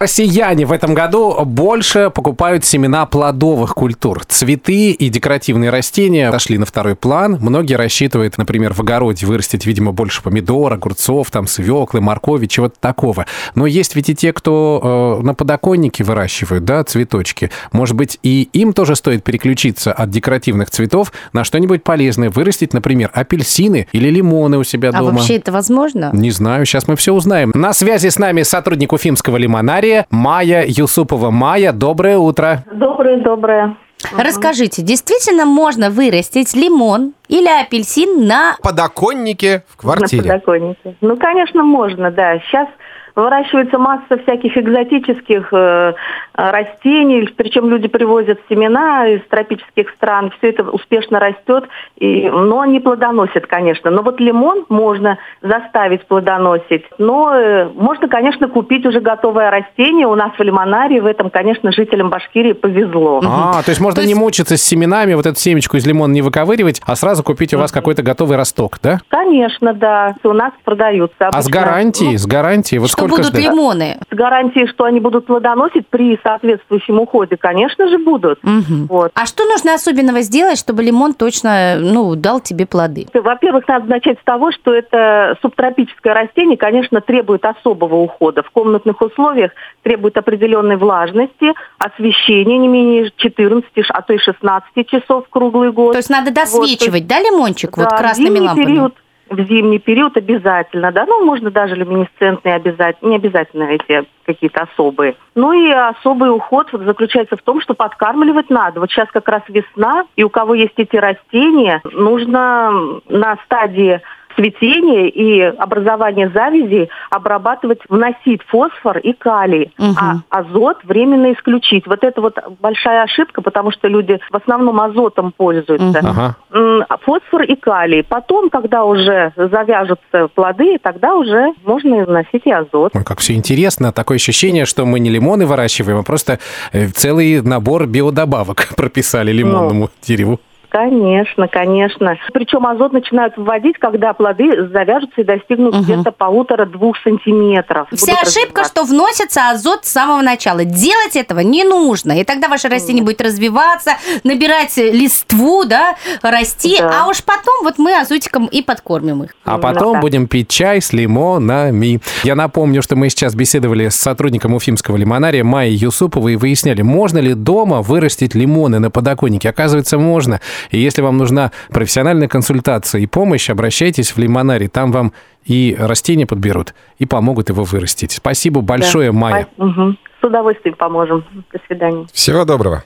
Россияне в этом году больше покупают семена плодовых культур. Цветы и декоративные растения отошли на второй план. Многие рассчитывают, например, в огороде вырастить, видимо, больше помидор, огурцов, там, свеклы, моркови, чего-то такого. Но есть ведь и те, кто э, на подоконнике выращивают, да, цветочки. Может быть, и им тоже стоит переключиться от декоративных цветов на что-нибудь полезное. Вырастить, например, апельсины или лимоны у себя А дома. вообще это возможно? Не знаю, сейчас мы все узнаем. На связи с нами сотрудник Уфимского лимонария Майя Юсупова. Майя, доброе утро. Доброе-доброе. Расскажите, действительно можно вырастить лимон или апельсин на... подоконнике в квартире. На подоконнике. Ну, конечно, можно, да. Сейчас выращивается масса всяких экзотических э, растений, причем люди привозят семена из тропических стран, все это успешно растет, и, но не плодоносит, конечно. Но вот лимон можно заставить плодоносить, но э, можно, конечно, купить уже готовое растение. У нас в лимонарии в этом, конечно, жителям Башкирии повезло. А, то есть можно То не есть- мучиться с семенами, вот эту семечку из лимона не выковыривать, а сразу купить у вас какой-то готовый росток, да? Конечно, да, у нас продаются. А с Обычно, гарантией, с гарантией, вот Что будут ждать? лимоны? с гарантией, что они будут плодоносить при соответствующем уходе, конечно же, будут. Мгм. Вот. А что нужно особенного сделать, чтобы лимон точно, ну, дал тебе плоды? Во-первых, надо начать с того, что это субтропическое растение, конечно, требует особого ухода. В комнатных условиях требует определенной влажности, освещения не менее 14, а то и 16 часов круглый год. То есть надо Вот, досвечивать, да, лимончик вот Да, в красными лампами? период, в зимний период обязательно, да, ну, можно даже люминесцентные обязательно, не обязательно эти какие-то особые. Ну и особый уход вот заключается в том, что подкармливать надо. Вот сейчас как раз весна, и у кого есть эти растения, нужно на стадии цветения и образования завязи обрабатывать, вносить фосфор и калий, Мгм. а азот временно исключить. Вот это вот большая ошибка, потому что люди в основном азотом пользуются. Ага. М, Фосфор и калий. Потом, когда уже завяжутся плоды, тогда уже можно и вносить и азот. Ой, как все интересно. Такое ощущение, что мы не лимоны выращиваем, а просто э, целый набор биодобавок прописали лимонному дереву. Конечно, конечно. Причем азот начинают вводить, когда плоды завяжутся и достигнут Мгм. где-то полутора-двух сантиметров. Вся Будут ошибка, что вносится азот с самого начала. Делать этого не нужно. И тогда ваше растение будет развиваться, набирать листву, да, расти. Да. А уж потом вот мы азотиком и подкормим их. А Именно потом так. будем пить чай с лимонами. Я напомню, что мы сейчас беседовали с сотрудником Уфимского лимонария Майей Юсуповой и выясняли, можно ли дома вырастить лимоны на подоконнике. Оказывается, можно. И если вам нужна профессиональная консультация и помощь, обращайтесь в лимонарий. Там вам и растения подберут, и помогут его вырастить. Спасибо большое, Да. Майя. Мгм. С удовольствием поможем. До свидания. Всего доброго.